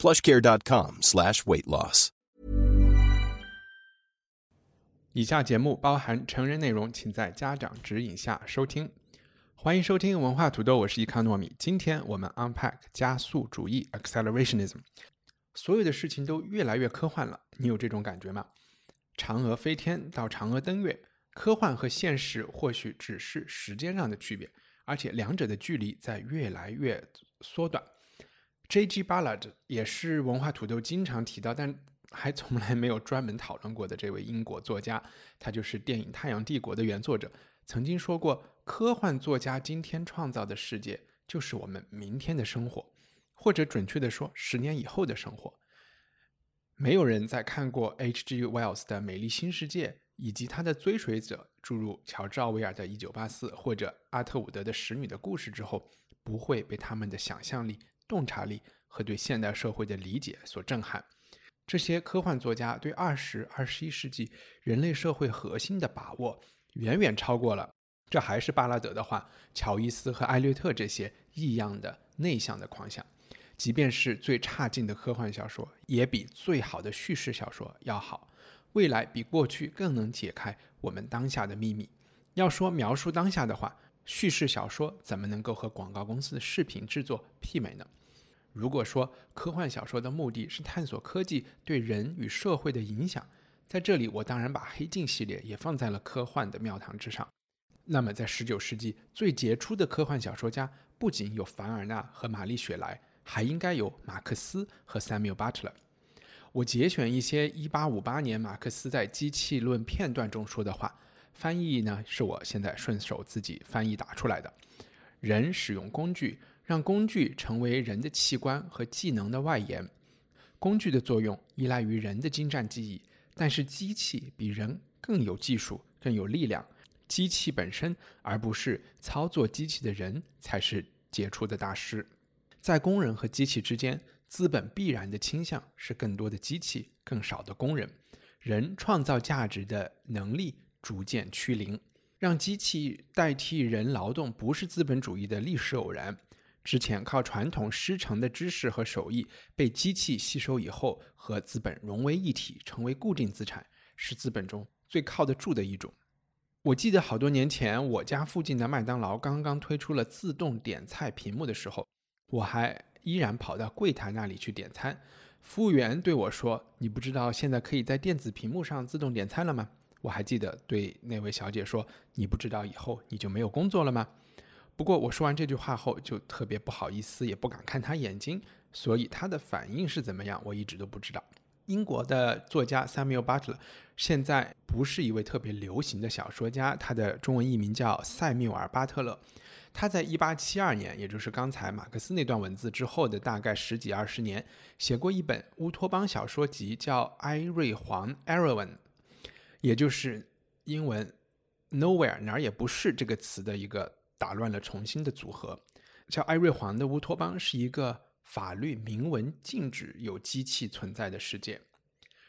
plushcare.com slash weight loss. 以下节目包含成人内容，请在家长指引下收听。欢迎收听文化土豆，我是伊康糯米。今天我们 unpack 加速主义 （accelerationism）。所有的事情都越来越科幻了，你有这种感觉吗？嫦娥飞天到嫦娥登月，科幻和现实或许只是时间上的区别，而且两者的距离在越来越缩短。J.G. Ballard 也是文化土豆经常提到，但还从来没有专门讨论过的这位英国作家，他就是电影《太阳帝国》的原作者，曾经说过：科幻作家今天创造的世界，就是我们明天的生活，或者准确的说，十年以后的生活。没有人在看过 H.G. Wells 的《美丽新世界》以及他的追随者，诸如乔治·奥威尔的《一九八四》或者阿特伍德的《使女的故事》之后，不会被他们的想象力。洞察力和对现代社会的理解所震撼，这些科幻作家对二十、二十一世纪人类社会核心的把握，远远超过了这还是巴拉德的话，乔伊斯和艾略特这些异样的内向的狂想。即便是最差劲的科幻小说，也比最好的叙事小说要好。未来比过去更能解开我们当下的秘密。要说描述当下的话，叙事小说怎么能够和广告公司的视频制作媲美呢？如果说科幻小说的目的是探索科技对人与社会的影响，在这里我当然把《黑镜》系列也放在了科幻的庙堂之上。那么，在19世纪最杰出的科幻小说家，不仅有凡尔纳和玛丽雪莱，还应该有马克思和 Samuel Butler。我节选一些1858年马克思在《机器论》片段中说的话，翻译呢是我现在顺手自己翻译打出来的。人使用工具。让工具成为人的器官和技能的外延。工具的作用依赖于人的精湛技艺，但是机器比人更有技术、更有力量。机器本身，而不是操作机器的人，才是杰出的大师。在工人和机器之间，资本必然的倾向是更多的机器，更少的工人。人创造价值的能力逐渐趋零。让机器代替人劳动，不是资本主义的历史偶然。之前靠传统师承的知识和手艺被机器吸收以后，和资本融为一体，成为固定资产，是资本中最靠得住的一种。我记得好多年前，我家附近的麦当劳刚刚推出了自动点菜屏幕的时候，我还依然跑到柜台那里去点餐。服务员对我说：“你不知道现在可以在电子屏幕上自动点餐了吗？”我还记得对那位小姐说：“你不知道以后你就没有工作了吗？”不过我说完这句话后，就特别不好意思，也不敢看他眼睛，所以他的反应是怎么样，我一直都不知道。英国的作家 Samuel Butler 现在不是一位特别流行的小说家，他的中文译名叫塞缪尔·巴特勒。他在1872年，也就是刚才马克思那段文字之后的大概十几二十年，写过一本乌托邦小说集，叫《埃瑞黄 e r o w a n 也就是英文 “nowhere” 哪儿也不是这个词的一个。打乱了重新的组合，叫艾瑞黄的乌托邦是一个法律明文禁止有机器存在的世界。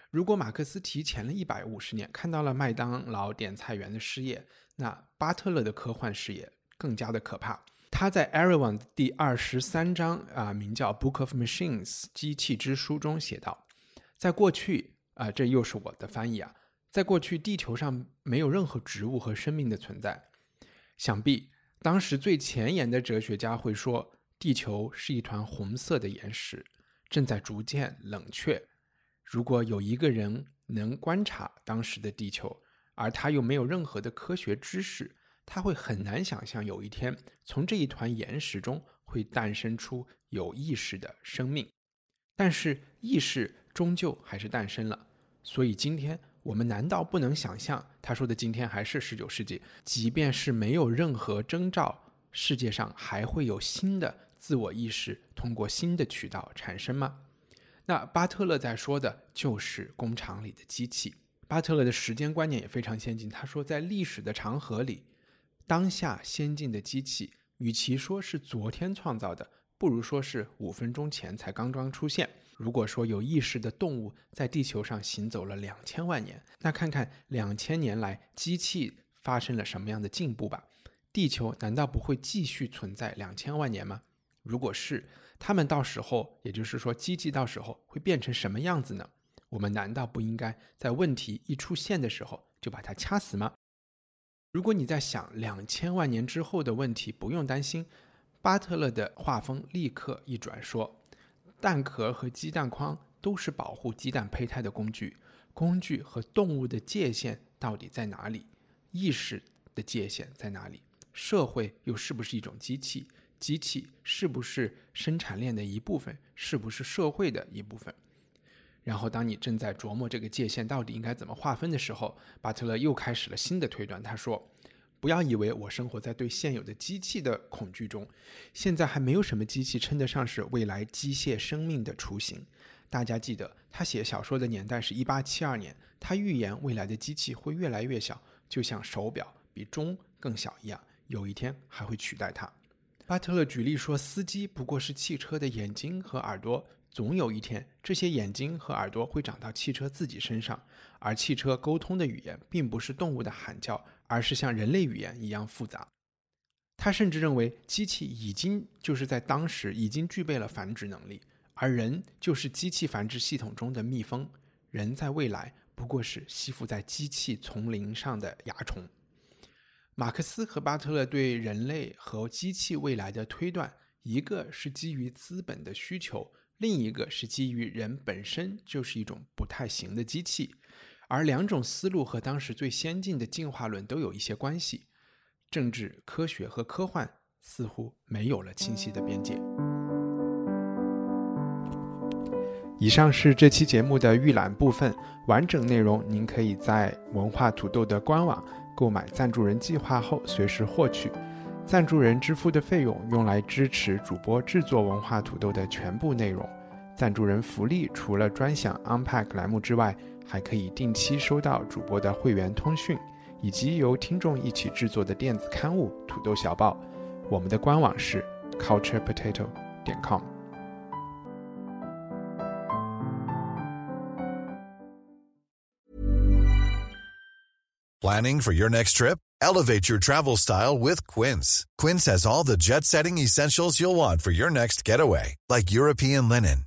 如果马克思提前了一百五十年看到了麦当劳点菜员的失业，那巴特勒的科幻视野更加的可怕。他在艾瑞王第二十三章啊，名叫《Book of Machines》机器之书中写道，在过去啊，这又是我的翻译啊，在过去地球上没有任何植物和生命的存在，想必。当时最前沿的哲学家会说，地球是一团红色的岩石，正在逐渐冷却。如果有一个人能观察当时的地球，而他又没有任何的科学知识，他会很难想象有一天从这一团岩石中会诞生出有意识的生命。但是意识终究还是诞生了，所以今天。我们难道不能想象他说的今天还是十九世纪？即便是没有任何征兆，世界上还会有新的自我意识通过新的渠道产生吗？那巴特勒在说的就是工厂里的机器。巴特勒的时间观念也非常先进，他说，在历史的长河里，当下先进的机器，与其说是昨天创造的，不如说是五分钟前才刚刚出现。如果说有意识的动物在地球上行走了两千万年，那看看两千年来机器发生了什么样的进步吧。地球难道不会继续存在两千万年吗？如果是，他们到时候，也就是说，机器到时候会变成什么样子呢？我们难道不应该在问题一出现的时候就把它掐死吗？如果你在想两千万年之后的问题，不用担心。巴特勒的画风立刻一转，说：“蛋壳和鸡蛋筐都是保护鸡蛋胚胎的工具。工具和动物的界限到底在哪里？意识的界限在哪里？社会又是不是一种机器？机器是不是生产链的一部分？是不是社会的一部分？”然后，当你正在琢磨这个界限到底应该怎么划分的时候，巴特勒又开始了新的推断。他说：“不要以为我生活在对现有的机器的恐惧中，现在还没有什么机器称得上是未来机械生命的雏形。”大家记得，他写小说的年代是一八七二年，他预言未来的机器会越来越小，就像手表比钟更小一样，有一天还会取代它。巴特勒举例说，司机不过是汽车的眼睛和耳朵。总有一天，这些眼睛和耳朵会长到汽车自己身上，而汽车沟通的语言并不是动物的喊叫，而是像人类语言一样复杂。他甚至认为，机器已经就是在当时已经具备了繁殖能力，而人就是机器繁殖系统中的蜜蜂。人在未来不过是吸附在机器丛林上的蚜虫。马克思和巴特勒对人类和机器未来的推断，一个是基于资本的需求。另一个是基于人本身就是一种不太行的机器，而两种思路和当时最先进的进化论都有一些关系。政治、科学和科幻似乎没有了清晰的边界。以上是这期节目的预览部分，完整内容您可以在文化土豆的官网购买赞助人计划后随时获取。赞助人支付的费用用来支持主播制作文化土豆的全部内容。赞助人福利除了专享 Unpack 栏目之外，还可以定期收到主播的会员通讯，以及由听众一起制作的电子刊物《土豆小报》。我们的官网是 culturepotato 点 com。Planning for your next trip? Elevate your travel style with Quince. Quince has all the jet setting essentials you'll want for your next getaway, like European linen,